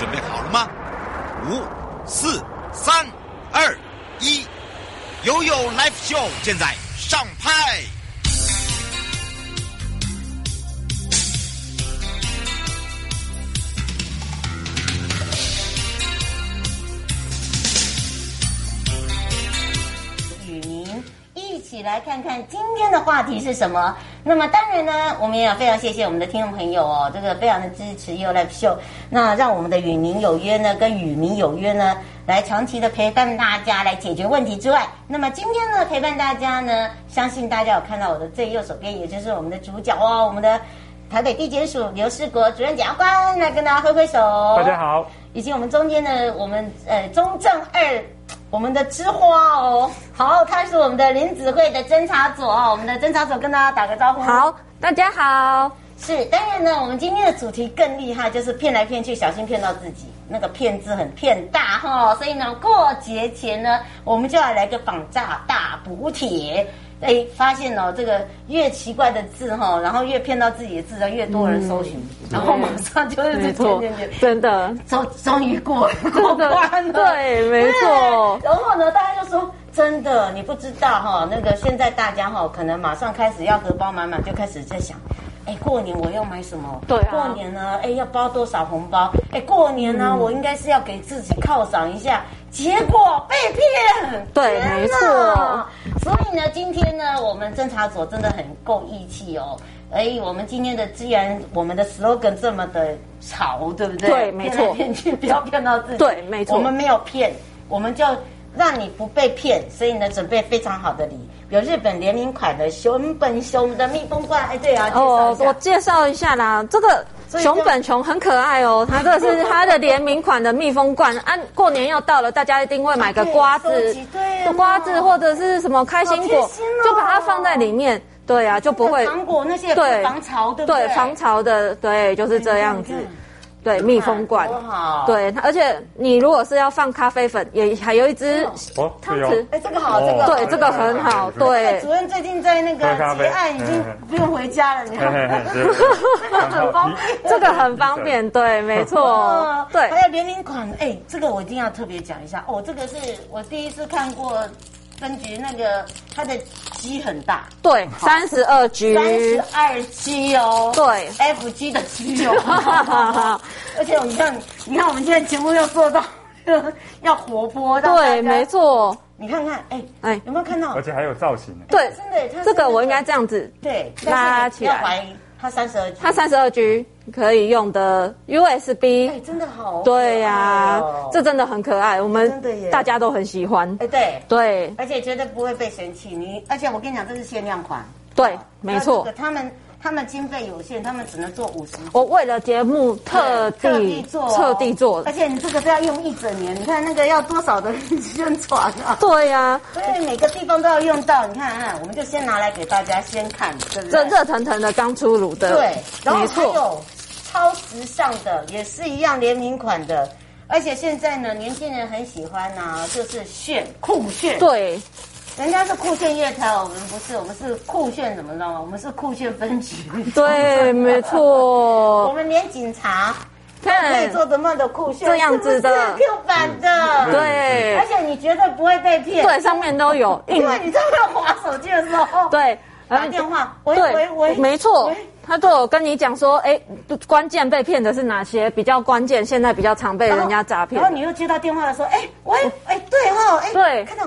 准备好了吗？五、四、三、二、一，悠悠 Live Show 现在上拍。与您一起来看看今天的话题是什么。那么当然呢，我们也要非常谢谢我们的听众朋友哦，这个非常的支持 YOYO Live Show。那让我们的与您有约呢，跟与民有约呢，来长期的陪伴大家来解决问题之外，那么今天呢，陪伴大家呢，相信大家有看到我的最右手边，也就是我们的主角哦，我们的台北地检署刘世国主任检察官来跟大家挥挥手。大家好。以及我们中间的我们呃中正二。我们的之花哦，好，他是我们的林子慧的侦查组哦，我们的侦查组跟大家打个招呼。好，大家好。是，当然呢，我们今天的主题更厉害，就是骗来骗去，小心骗到自己。那个骗字很骗大哈、哦，所以呢，过节前呢，我们就要来个仿诈大补帖。哎，发现哦，这个越奇怪的字哈、哦，然后越骗到自己的字，就越多人搜寻，嗯、然后马上就是这错，真的，终终于过过关了，对，没错。然后呢，大家就说，真的，你不知道哈、哦，那个现在大家哈、哦，可能马上开始要荷包满满，就开始在想，哎，过年我要买什么？对、啊，过年呢，哎，要包多少红包？哎，过年呢，嗯、我应该是要给自己犒赏一下。结果被骗，对，没错。所以呢，今天呢，我们侦查组真的很够义气哦。哎，我们今天的既然我们的 slogan 这么的潮，对不对？对，没错。骗来骗去，不要骗到自己。对，没错。我们没有骗，我们就让你不被骗。所以呢，准备非常好的礼，有日本联名款的熊本熊的蜜蜂罐。哎，对啊，哦，我介绍一下啦，这个。熊本熊很可爱哦，它这是它的联名款的蜜蜂罐。啊，过年要到了，大家一定会买个瓜子，对，瓜子或者是什么开心果，就把它放在里面。对啊，就不会糖果那些对防潮的，对防潮的，对，就是这样子。对，密封罐，对，而且你如果是要放咖啡粉，也还有一只汤匙，哎，这个好，这个对，这个很好，对。主任最近在那个结案，已经不用回家了，你看，很方便，这个很方便，对，没错，对。还有联名款，哎，这个我一定要特别讲一下，哦，这个是我第一次看过。分局那个它的 G 很大，对，三十二 G，三十二 G 哦，对，F G 的 G 哦，而且你看，你看我们现在节目要做到 要活泼，对，没错，你看看，哎哎，有没有看到？而且还有造型，对，真的，这个我应该这样子，对，拉起来。它三十二 G，它三十二 G 可以用的 USB，哎，真的好，对呀，这真的很可爱，我们大家都很喜欢，哎，对对，而且绝对不会被嫌弃，你，而且我跟你讲，这是限量款，对，没错，他们。他们经费有限，他们只能做五十。我为了节目特地特地做，特地做。而且你这个都要用一整年，你看那个要多少的宣传啊？对呀、啊，所以每个地方都要用到。你看啊，我们就先拿来给大家先看，对不对？这热腾腾的刚出炉的，对，然后还有超时尚的，也是一样联名款的。而且现在呢，年轻人很喜欢啊，就是炫酷炫，对。人家是酷炫夜台，我们不是，我们是酷炫怎么弄？我们是酷炫分局。对，没错。我们连警察都可以做的那么的酷炫，这样子的 Q 版的，对。而且你绝对不会被骗，对，上面都有。因为你在那滑手机的时候，对，打电话，喂喂喂，没错，他都有跟你讲说，哎，关键被骗的是哪些？比较关键，现在比较常被人家诈骗。然后你又接到电话的时候，哎，喂，哎，对哦，哎，对，看到。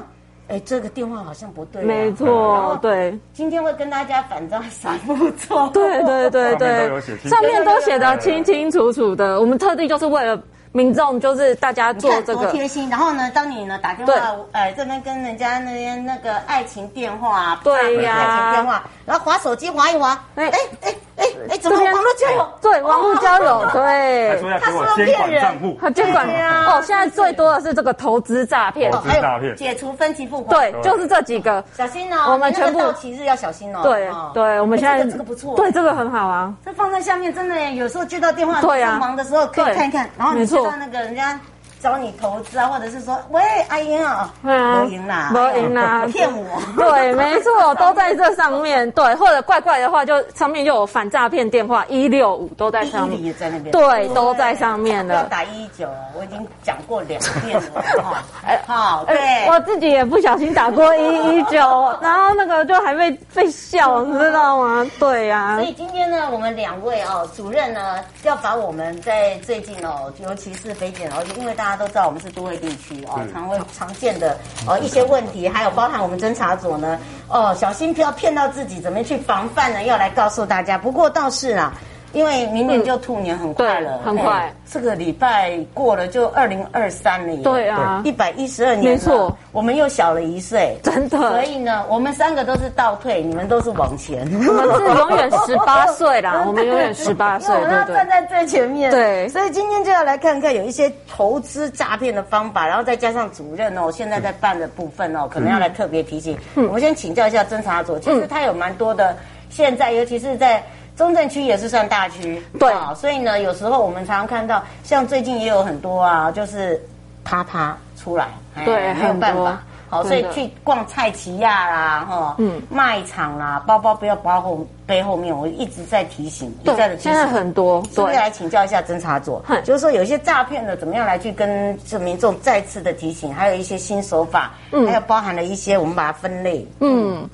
哎，这个电话好像不对。没错，对。今天会跟大家反诈三步骤。对对对对，上面都写的清清楚楚的。我们特地就是为了民众，就是大家做这个贴心。然后呢，当你呢打电话，哎，这边跟人家那边那个爱情电话，对呀，爱情电话，然后划手机划一划，哎哎哎。哎哎，怎么网络交友？对，网络交友，对。他说要监管账户，他监管哦。现在最多的是这个投资诈骗，投资诈骗，解除分期付款，对，就是这几个。小心哦，我们全部到期日要小心哦。对对，我们现在这个不错，对，这个很好啊。这放在下面，真的有时候接到电话，对呀，忙的时候可以看一看，然后你接看那个人家。找你投资啊，或者是说，喂，阿英啊，没赢啦，没赢啦，骗我。对，没错，都在这上面。对，或者怪怪的话，就上面就有反诈骗电话一六五都在上面。也在那边。对，都在上面了。要打一一九，我已经讲过两遍了。哈，好，对。我自己也不小心打过一一九，然后那个就还被被笑，你知道吗？对呀。所以今天呢，我们两位哦，主任呢，要把我们在最近哦，尤其是北检，而且因为大家都知道我们是都会地区哦，常会常见的哦一些问题，还有包含我们侦查组呢，哦，小心不要骗到自己，怎么去防范呢？要来告诉大家。不过倒是啊。因为明年就兔年很快了，很快。这个礼拜过了就二零二三了，对啊，一百一十二年，没错，我们又小了一岁，真的。所以呢，我们三个都是倒退，你们都是往前。我们是永远十八岁啦，我们永远十八岁，我们要站在最前面。对，所以今天就要来看看有一些投资诈骗的方法，然后再加上主任哦，现在在办的部分哦，可能要来特别提醒。我们先请教一下侦查组，其实他有蛮多的，现在尤其是在。中正区也是算大区，对啊，所以呢，有时候我们常常看到，像最近也有很多啊，就是啪啪出来，对，没有办法，好，所以去逛菜奇亚啦，哈，嗯，卖场啦，包包不要包后背后面，我一直在提醒，一再的提醒，现在很多，所以来请教一下侦查组，就是说有一些诈骗的怎么样来去跟这民众再次的提醒，还有一些新手法，嗯，还有包含了一些我们把它分类，嗯。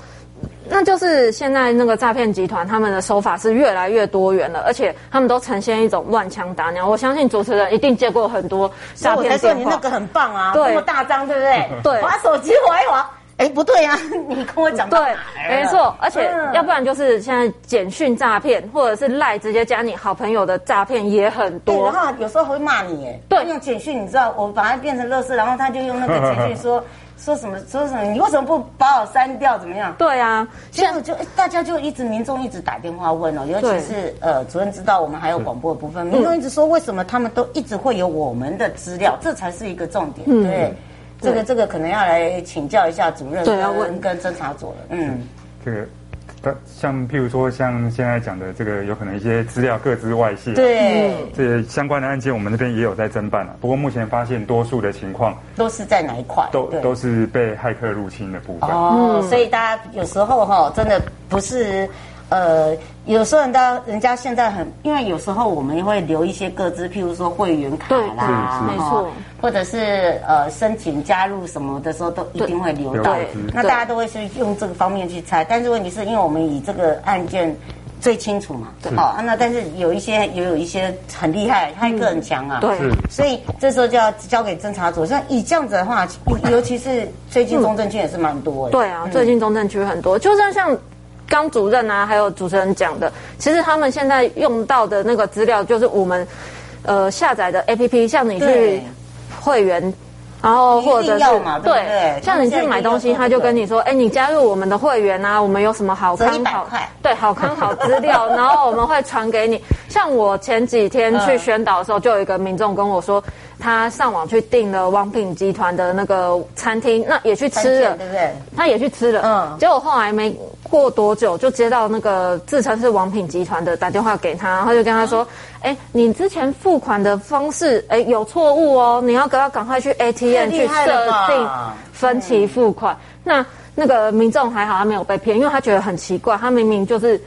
那就是现在那个诈骗集团，他们的手法是越来越多元了，而且他们都呈现一种乱枪打鸟。我相信主持人一定接过很多诈骗电话。我才说你那个很棒啊，对，这么大张，对不对？对，划手机划一划，哎，不对呀，你跟我讲对，没错，而且要不然就是现在简讯诈骗，或者是赖直接加你好朋友的诈骗也很多。然后有时候会骂你，哎，对，用简讯，你知道，我把它变成乐视，然后他就用那个简讯说。说什么？说什么？你为什么不把我删掉？怎么样？对啊，现在就大家就一直民众一直打电话问哦，尤其是呃，主任知道我们还有广播的部分，民众一直说为什么他们都一直会有我们的资料，这才是一个重点。对，这个这个可能要来请教一下主任跟跟侦查组了。嗯，这个。像譬如说，像现在讲的这个，有可能一些资料各自外泄，对，这相关的案件，我们那边也有在侦办了。不过目前发现，多数的情况都是在哪一块？都都是被骇客入侵的部分。哦，所以大家有时候哈，真的不是。呃，有时候人家人家现在很，因为有时候我们会留一些个资，譬如说会员卡啦，没错，或者是呃申请加入什么的时候，都一定会留到。那大家都会是用这个方面去猜，但是问题是因为我们以这个案件最清楚嘛，好，那但是有一些也有一些很厉害，他一个很强啊，对，所以这时候就要交给侦查组。像以这样子的话，尤其是最近中正区也是蛮多的。对啊，最近中正区很多，就算像。刚主任啊，还有主持人讲的，其实他们现在用到的那个资料，就是我们呃下载的 APP，像你去会员，然后或者是对，像你去买东西，他就跟你说，哎，你加入我们的会员啊，我们有什么好康好对好康好资料，然后我们会传给你。像我前几天去宣导的时候，就有一个民众跟我说。他上网去订了王品集团的那个餐厅，那也去吃了，对不对？他也去吃了，嗯。结果后来没过多久，就接到那个自称是王品集团的打电话给他，然后就跟他说：“哎、嗯，你之前付款的方式，哎，有错误哦，你要赶快赶快去 ATM 去设定分期付款。嗯”那那个民众还好，他没有被骗，因为他觉得很奇怪，他明明就是。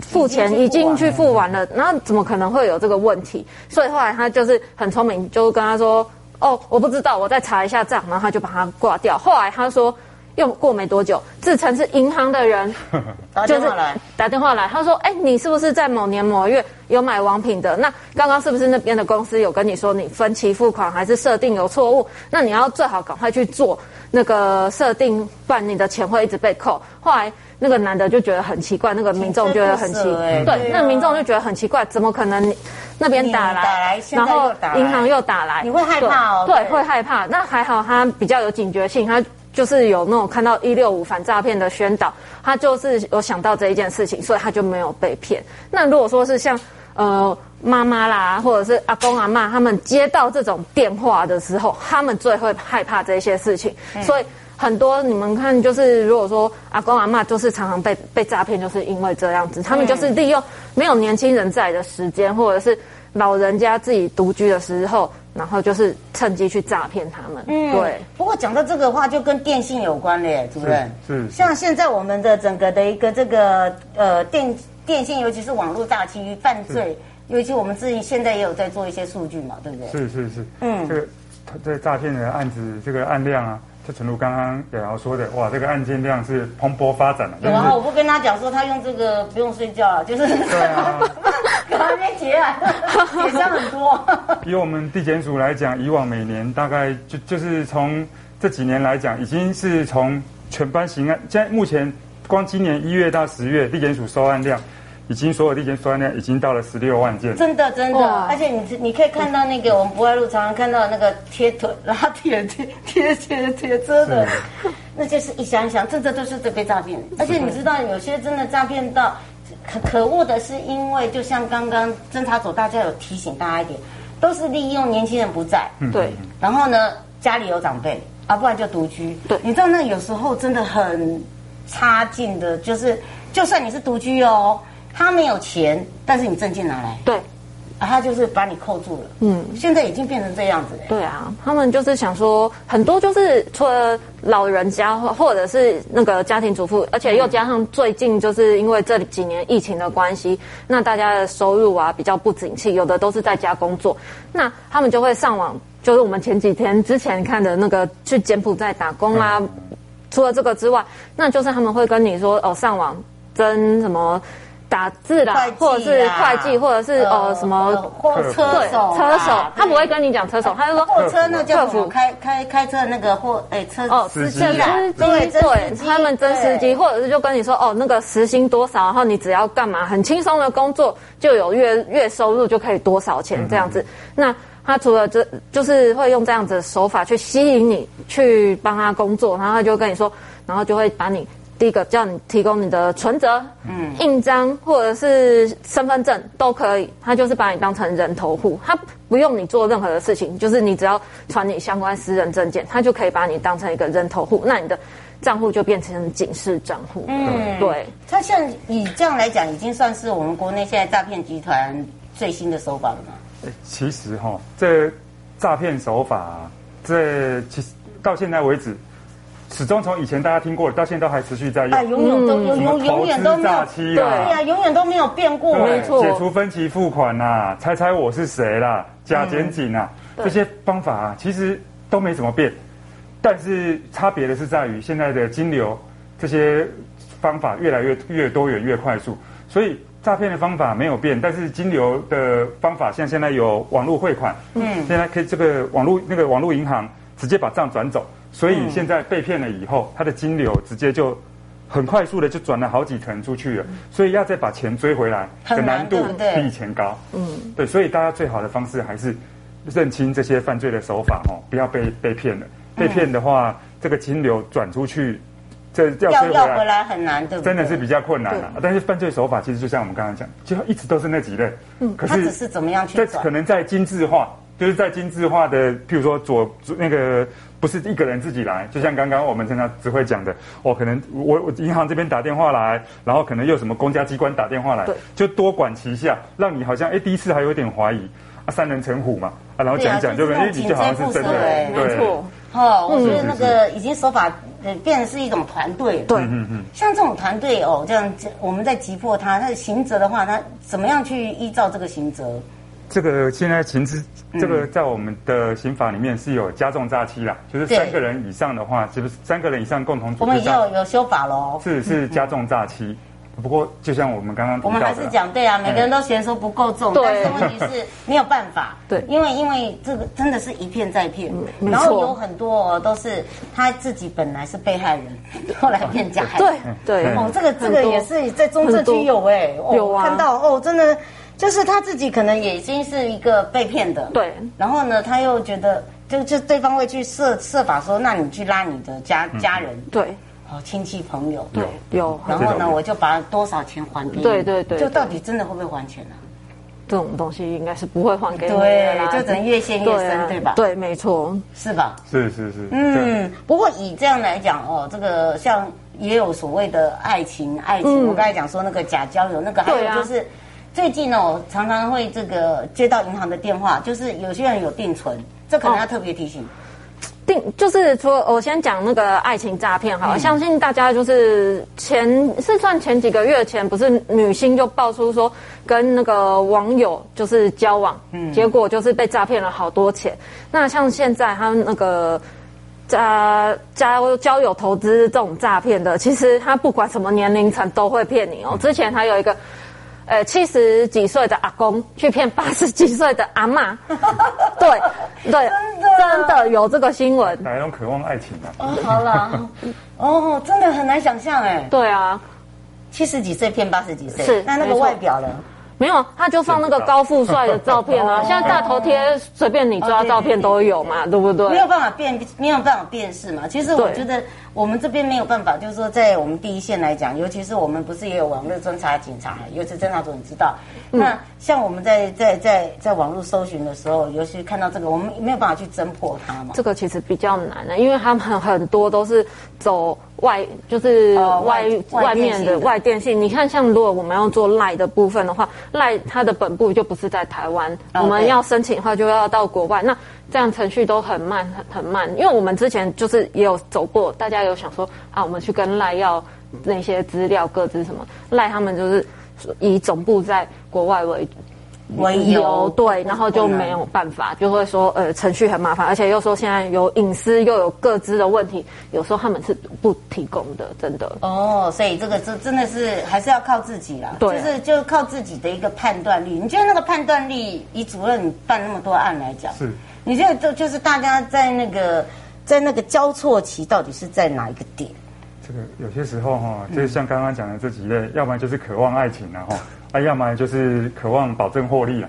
付钱已经去付完了，然后怎么可能会有这个问题？所以后来他就是很聪明，就跟他说：“哦，我不知道，我再查一下账。”然后他就把他挂掉。后来他说，又过没多久，自称是银行的人，就是打电话来，他说：“哎，你是不是在某年某月有买王品的？那刚刚是不是那边的公司有跟你说你分期付款还是设定有错误？那你要最好赶快去做那个设定，不然你的钱会一直被扣。”后来。那个男的就觉得很奇怪，那个民众觉得很奇对，那民众就觉得很奇怪，怎么可能那边打来，打来然后银行又打来，你会害怕哦？对，对，会害怕。那还好他比较有警觉性，他就是有那种看到一六五反诈骗的宣导，他就是有想到这一件事情，所以他就没有被骗。那如果说是像呃妈妈啦，或者是阿公阿妈，他们接到这种电话的时候，他们最会害怕这些事情，嗯、所以。很多你们看，就是如果说阿公阿妈，就是常常被被诈骗，就是因为这样子，他们就是利用没有年轻人在的时间，或者是老人家自己独居的时候，然后就是趁机去诈骗他们。嗯，对。不过讲到这个话，就跟电信有关嘞，主任。是。是像现在我们的整个的一个这个呃电电信，尤其是网络诈欺犯罪，尤其我们自己现在也有在做一些数据嘛，对不对？是是是。嗯。这个这诈骗的案子，这个案量啊。就诚如刚刚瑶瑶说的，哇，这个案件量是蓬勃发展了。有啊，我不跟他讲说，他用这个不用睡觉了，就是对啊，还没结案，结账很多。以我们地检署来讲，以往每年大概就就是从这几年来讲，已经是从全班刑案，现在目前光今年一月到十月，地检署收案量。已经所有地检收案量已经到了十六万件，真的真的，而且你你可以看到那个我们博爱路常常看到那个贴腿拉铁贴贴贴贴车的，那就是一箱一箱，这这都是被诈骗。而且你知道有些真的诈骗到可可恶的是，因为就像刚刚侦查组大家有提醒大家一点，都是利用年轻人不在，对，然后呢家里有长辈，啊不然就独居，对，你知道那有时候真的很差劲的，就是就算你是独居哦。他没有钱，但是你证件拿来，对，啊，他就是把你扣住了。嗯，现在已经变成这样子了。对啊，他们就是想说，很多就是除了老人家或或者是那个家庭主妇，而且又加上最近就是因为这几年疫情的关系，那大家的收入啊比较不景气，有的都是在家工作，那他们就会上网，就是我们前几天之前看的那个去柬埔寨打工啊。嗯、除了这个之外，那就是他们会跟你说哦，上网争什么。打字啦，或者是会计，或者是呃什么货车手，车手，他不会跟你讲车手，他就说货车那叫什么？开开开车那个货哎车哦司机。啦，对对，他们真司机，或者是就跟你说哦那个时薪多少，然后你只要干嘛很轻松的工作，就有月月收入就可以多少钱这样子。那他除了这就是会用这样子的手法去吸引你去帮他工作，然后他就跟你说，然后就会把你。第一个叫你提供你的存折、嗯，印章或者是身份证都可以，他就是把你当成人头户，他不用你做任何的事情，就是你只要传你相关私人证件，他就可以把你当成一个人头户，那你的账户就变成警示账户。嗯，对。他像以这样来讲，已经算是我们国内现在诈骗集团最新的手法了吗？其实哈，这诈骗手法，这其实到现在为止。始终从以前大家听过的，到现在都还持续在用。哎，永远都永永永远都没有，对呀，永远都没有变过。没错，解除分期付款呐，猜猜我是谁啦，假检警啊，这些方法啊，其实都没怎么变。但是差别的是在于现在的金流，这些方法越来越越多元越快速。所以诈骗的方法没有变，但是金流的方法像现在有网络汇款，嗯，现在可以这个网络那个网络银行直接把账转走。所以现在被骗了以后，他的金流直接就很快速的就转了好几层出去了，所以要再把钱追回来的难度比以前高。嗯，对，所以大家最好的方式还是认清这些犯罪的手法哦，不要被被骗了。被骗的话，这个金流转出去，这要追回来，要回来很难，对不对？真的是比较困难了。但是犯罪手法其实就像我们刚刚讲，就一直都是那几类。嗯，可是是怎么样去这？可能在精致化，就是在精致化的，譬如说左那个。不是一个人自己来，就像刚刚我们经常只会讲的，哦，可能我我银行这边打电话来，然后可能又什么公家机关打电话来，对，就多管齐下，让你好像哎第一次还有点怀疑，啊三人成虎嘛，啊然后讲一讲就哎你就好像是真的，没错，哦，我觉得那个已经手法呃变成是一种团队，对，嗯嗯，像这种团队哦，这样我们在击破他，他的刑责的话，他怎么样去依照这个刑责？这个现在刑事，这个在我们的刑法里面是有加重诈欺啦，就是三个人以上的话，就是三个人以上共同组织。我们已经有有修法喽。是是加重诈欺，不过就像我们刚刚，我们还是讲对啊，每个人都嫌说不够重，但是问题是没有办法，对，因为因为这个真的是一骗再骗，然后有很多都是他自己本来是被害人，后来变加害人，对对。哦，这个这个也是在中正区有哎，有啊，看到哦，真的。就是他自己可能也已经是一个被骗的，对。然后呢，他又觉得，就就对方会去设设法说，那你去拉你的家家人，对，哦，亲戚朋友，对，有。然后呢，我就把多少钱还给你，对对对。就到底真的会不会还钱呢？这种东西应该是不会还给你，对，就只能越陷越深，对吧？对，没错，是吧？是是是。嗯，不过以这样来讲哦，这个像也有所谓的爱情，爱情，我刚才讲说那个假交友，那个还有就是。最近呢，我常常会这个接到银行的电话，就是有些人有定存，这可能要特别提醒。哦定就是说，我先讲那个爱情诈骗好了，嗯、相信大家就是前是算前几个月前，不是女星就爆出说跟那个网友就是交往，嗯，结果就是被诈骗了好多钱。那像现在他那个加交交友投资这种诈骗的，其实他不管什么年龄层都会骗你哦。之前他有一个。呃，七十几岁的阿公去骗八十几岁的阿妈，对对，真的真的有这个新闻。哪一种渴望爱情啊？哦，好了，哦，真的很难想象哎。对啊，七十几岁骗八十几岁，是那那个外表呢？没有，他就放那个高富帅的照片啊。现在大头贴随便你抓照片都有嘛，对不对？没有办法辨，没有办法辨识嘛。其实我觉得。我们这边没有办法，就是说，在我们第一线来讲，尤其是我们不是也有网络侦查警察，尤其侦查组，你知道。嗯、那像我们在在在在网络搜寻的时候，尤其看到这个，我们没有办法去侦破它嘛。这个其实比较难的，因为他们很很多都是走外，就是外、呃、外，外面的外电信。你看，像如果我们要做赖的部分的话，赖它的本部就不是在台湾，哦、我们要申请的话就要到国外。那这样程序都很慢，很很慢，因为我们之前就是也有走过，大家有想说啊，我们去跟赖要那些资料，各自什么，赖他们就是以总部在国外为为由，对，然后就没有办法，就会说呃程序很麻烦，而且又说现在有隐私又有各自的问题，有时候他们是不提供的，真的。哦，所以这个这真的是还是要靠自己啦，对，就是就靠自己的一个判断力。你觉得那个判断力，以主任办那么多案来讲，是。你觉得就就是大家在那个在那个交错期，到底是在哪一个点？这个有些时候哈，就是像刚刚讲的这几类，嗯、要不然就是渴望爱情然后啊，要么就是渴望保证获利了，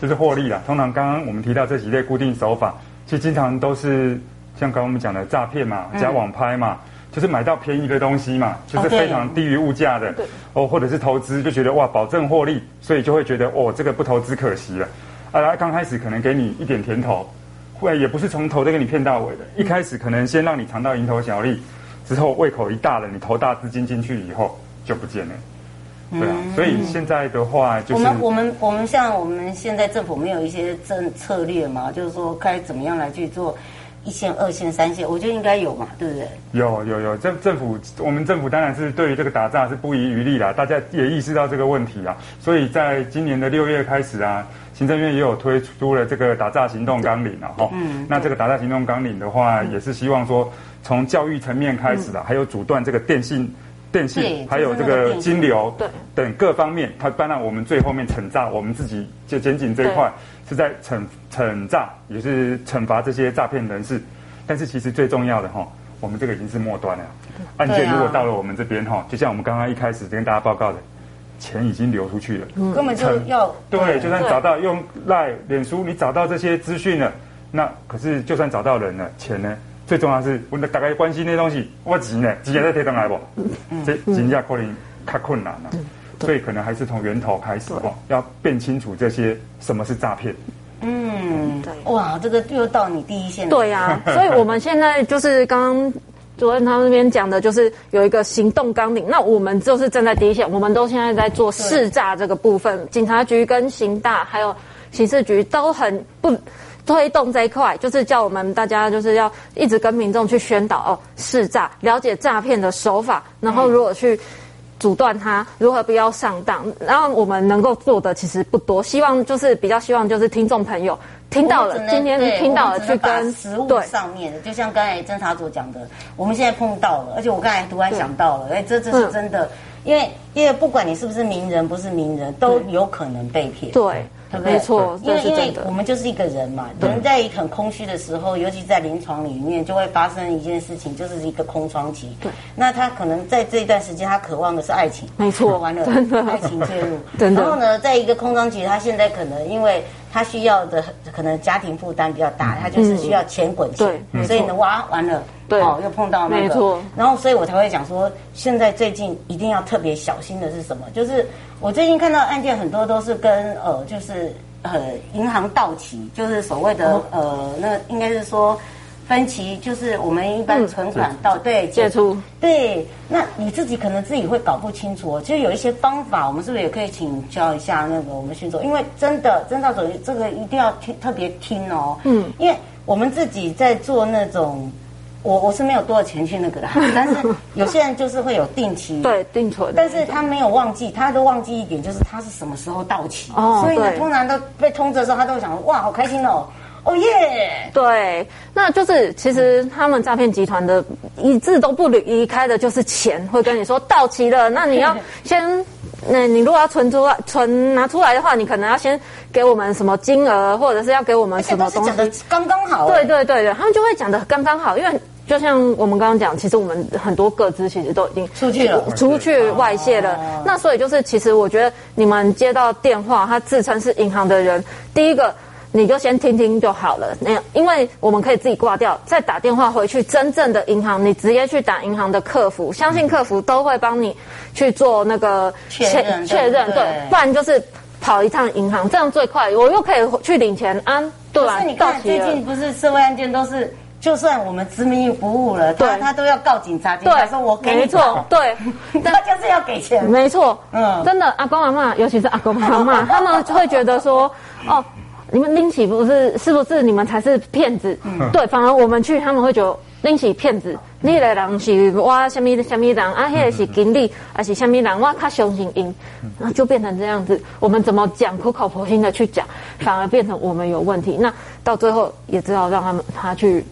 就是获利了。通常刚刚我们提到这几类固定手法，其实经常都是像刚刚我们讲的诈骗嘛、假网拍嘛，嗯、就是买到便宜的东西嘛，就是非常低于物价的哦，或者是投资就觉得哇保证获利，所以就会觉得哦这个不投资可惜了。啊，刚开始可能给你一点甜头，会也不是从头都给你骗到尾的。一开始可能先让你尝到蝇头小利，之后胃口一大了，你投大资金进去以后就不见了。对啊，所以现在的话就是我们我们我们像我们现在政府没有一些政策略嘛，就是说该怎么样来去做一线、二线、三线，我觉得应该有嘛，对不对？有有有，政政府我们政府当然是对于这个打诈是不遗余力啦，大家也意识到这个问题啊，所以在今年的六月开始啊。行政院也有推出了这个打诈行动纲领啊，哈，嗯，那这个打诈行动纲领的话，也是希望说从教育层面开始的，还有阻断这个电信、电信，还有这个金流，对，等各方面，它当然我们最后面惩诈，我们自己就检警这一块是在惩惩诈，也是惩罚这些诈骗人士，但是其实最重要的哈，我们这个已经是末端了，案件如果到了我们这边哈，就像我们刚刚一开始跟大家报告的。钱已经流出去了，根本就要对，就算找到用赖脸书，你找到这些资讯了，那可是就算找到人了，钱呢？最重要是，我大概关心那东西，我钱呢？直接在贴上来不？这钱价可能太困难了，所以可能还是从源头开始哦，要辨清楚这些什么是诈骗。嗯，对，哇，这个又到你第一线了。对啊，所以我们现在就是刚刚。主任他们那边讲的就是有一个行动纲领，那我们就是站在第一线，我们都现在在做试诈这个部分，警察局跟刑大还有刑事局都很不推动这一块，就是叫我们大家就是要一直跟民众去宣导哦，识诈，了解诈骗的手法，然后如果去阻断它，如何不要上当，然后我们能够做的其实不多，希望就是比较希望就是听众朋友。听到了，今天听到了，去跟实物上面的，就像刚才侦查组讲的，我们现在碰到了，而且我刚才突然想到了，哎，这这是真的，因为因为不管你是不是名人，不是名人，都有可能被骗，对，对不对？没错，因为因为我们就是一个人嘛，人在很空虚的时候，尤其在临床里面，就会发生一件事情，就是一个空窗期。对，那他可能在这一段时间，他渴望的是爱情，没错，完了，爱情介入，然后呢，在一个空窗期，他现在可能因为。他需要的可能家庭负担比较大，他就是需要钱滚钱，所以呢，哇，完了，哦，又碰到那个，然后所以我才会讲说，现在最近一定要特别小心的是什么？就是我最近看到案件很多都是跟呃，就是呃银行到期，就是所谓的呃，那应该是说分期就是我们一般存款到、嗯、对借出对，那你自己可能自己会搞不清楚哦。其实有一些方法，我们是不是也可以请教一下那个我们训总？因为真的，真的总这个一定要听特别听哦。嗯，因为我们自己在做那种，我我是没有多少钱去那个的，但是有些人就是会有定期 对定存，但是他没有忘记，他都忘记一点，就是他是什么时候到期。哦，所以呢，通常都被通知的时候，他都会想哇，好开心哦。哦耶！对，那就是其实他们诈骗集团的一字都不离开的，就是钱会跟你说到期了，那你要 先，那你如果要存出来、存拿出来的话，你可能要先给我们什么金额，或者是要给我们什么东西，讲的刚刚好。对对对对，他们就会讲的刚刚好，因为就像我们刚刚讲，其实我们很多个资其实都已经出去了，出去外泄了。哦、那所以就是，其实我觉得你们接到电话，他自称是银行的人，第一个。你就先听听就好了，那，因为我们可以自己挂掉，再打电话回去真正的银行，你直接去打银行的客服，相信客服都会帮你去做那个确认，确认，对，不然就是跑一趟银行，这样最快，我又可以去领钱啊，对吧？可是你看最近不是社会案件都是，就算我们执迷不悟了，对，他都要告警察，警察说我给你没错，对，他就是要给钱，没错，嗯，真的，阿公阿嬷，尤其是阿公阿嬷，他们就会觉得说，哦。你们拎起不是，是不是你们才是骗子？嗯、对，反而我们去，他们会觉得拎起骗子。你的人是哇，什么什么人啊？那个是经理，还是什么人？哇，他相信因，然后就变成这样子。我们怎么讲，苦口婆心的去讲，反而变成我们有问题。那到最后也只好让他们他去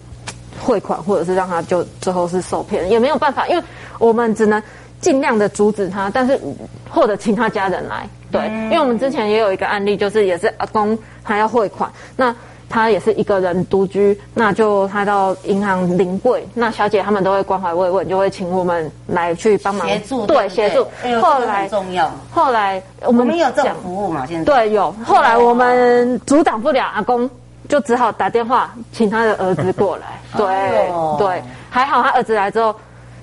汇款，或者是让他就最后是受骗，也没有办法，因为我们只能尽量的阻止他，但是或者请他家人来。对，因为我们之前也有一个案例，就是也是阿公他要汇款，那他也是一个人独居，那就他到银行临柜，那小姐他们都会关怀慰问，就会请我们来去帮忙协助，对，协助。后来重要，后来我们没有这种服务嘛，现在。对有，后来我们阻挡不了阿公，就只好打电话请他的儿子过来，对对，还好他儿子来之后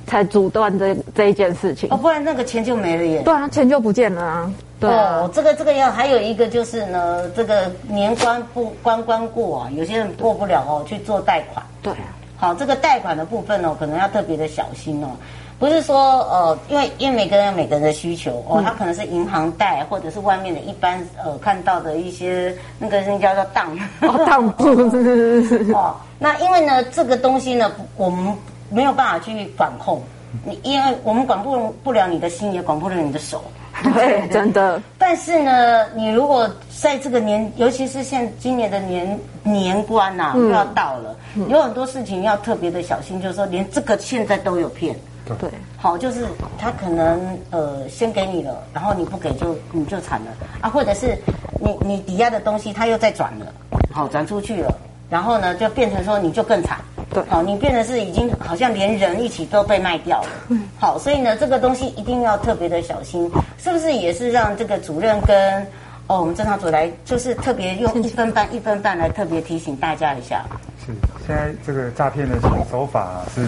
才阻断这这一件事情，哦，不然那个钱就没了耶，对啊，钱就不见了啊。对哦，这个这个要还有一个就是呢，这个年关不关关过啊，有些人过不了哦，去做贷款。对，好，这个贷款的部分哦，可能要特别的小心哦。不是说呃，因为因为每个人有每个人的需求哦，他可能是银行贷，或者是外面的一般呃看到的一些那个人叫做当当铺哦。那因为呢，这个东西呢，我们没有办法去管控你，因为我们管不不了你的心，也管不了你的手。对，真的。但是呢，你如果在这个年，尤其是现今年的年年关呐、啊，嗯、要到了，有很多事情要特别的小心。就是说，连这个现在都有骗。对。好，就是他可能呃先给你了，然后你不给就你就惨了啊，或者是你你抵押的东西他又再转了，好转出去了，然后呢就变成说你就更惨。对，好，你变得是已经好像连人一起都被卖掉了。嗯好，所以呢，这个东西一定要特别的小心，是不是也是让这个主任跟哦我们侦查组来，就是特别用一分半一分半来特别提醒大家一下。是，现在这个诈骗的手法是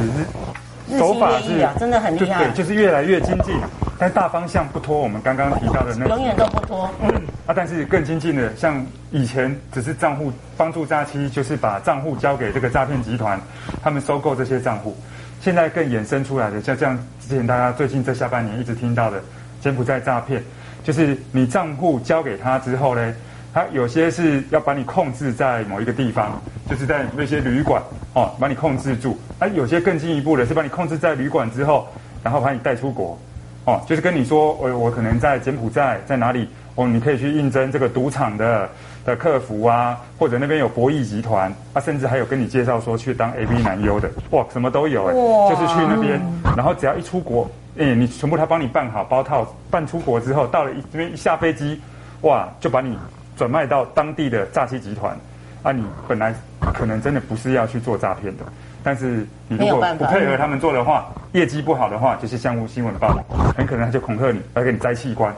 日新月异啊，真的很厉害，对，就是越来越精进。但大方向不脱我们刚刚提到的那永远都不脱。嗯啊，但是更精进的，像以前只是账户帮助诈欺，就是把账户交给这个诈骗集团，他们收购这些账户。现在更衍生出来的，像这样之前大家最近这下半年一直听到的柬埔寨诈骗，就是你账户交给他之后呢，他有些是要把你控制在某一个地方，就是在那些旅馆哦，把你控制住。啊，有些更进一步的是把你控制在旅馆之后，然后把你带出国。哦，就是跟你说，我我可能在柬埔寨，在哪里？哦，你可以去应征这个赌场的的客服啊，或者那边有博弈集团，啊，甚至还有跟你介绍说去当 A B 男优的，哇，什么都有哎，就是去那边，然后只要一出国，哎，你全部他帮你办好包套，办出国之后，到了一这边一下飞机，哇，就把你转卖到当地的诈欺集团，啊，你本来可能真的不是要去做诈骗的。但是你如果不配合他们做的话，业绩不好的话，就是像新闻报道，很可能他就恐吓你，要给你摘器官，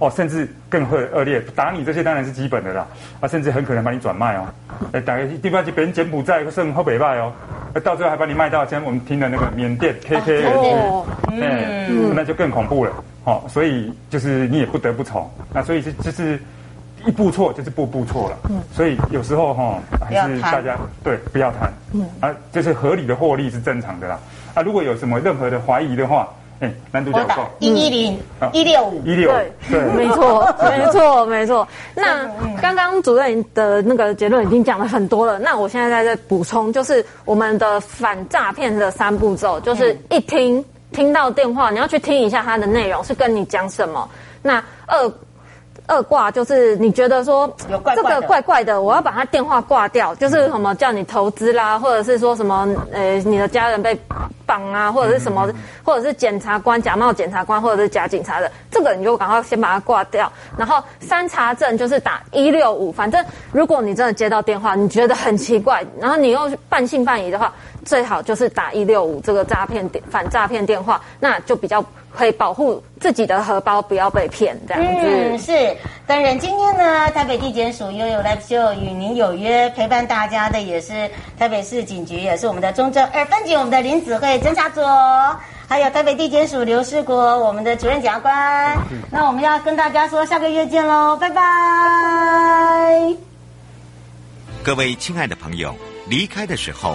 哦，甚至更恶恶劣，打你这些当然是基本的啦，啊，甚至很可能把你转卖哦，哎，打个地方去别人柬埔寨甚至后北拜哦，到最后还把你卖到，像我们听的那个缅甸 KK，哦，嗯，那就更恐怖了，哦，所以就是你也不得不从，那所以是就是。一步错就是步步错了，嗯，所以有时候哈，还是大家对不要贪，嗯。啊，就是合理的获利是正常的啦。啊，如果有什么任何的怀疑的话，哎，难度较高，一一零一六五。一六五，对，没错，没错，没错。那刚刚主任的那个结论已经讲了很多了，那我现在在这补充，就是我们的反诈骗的三步骤，就是一听听到电话，你要去听一下它的内容是跟你讲什么。那二。二挂就是你觉得说这个怪怪的，我要把他电话挂掉，就是什么叫你投资啦，或者是说什么呃你的家人被绑啊，或者是什么，或者是检察官假冒检察官或者是假警察的，这个你就赶快先把它挂掉。然后三查证就是打一六五，反正如果你真的接到电话，你觉得很奇怪，然后你又半信半疑的话，最好就是打一六五这个诈骗电反诈骗电话，那就比较。可以保护自己的荷包，不要被骗，这样子。嗯，是。当然，今天呢，台北地检署 YOYO Live Show 与您有约，陪伴大家的也是台北市警局，也是我们的中正二分局我们的林子慧侦查组，还有台北地检署刘世国我们的主任检察官。那我们要跟大家说，下个月见喽，拜拜。各位亲爱的朋友，离开的时候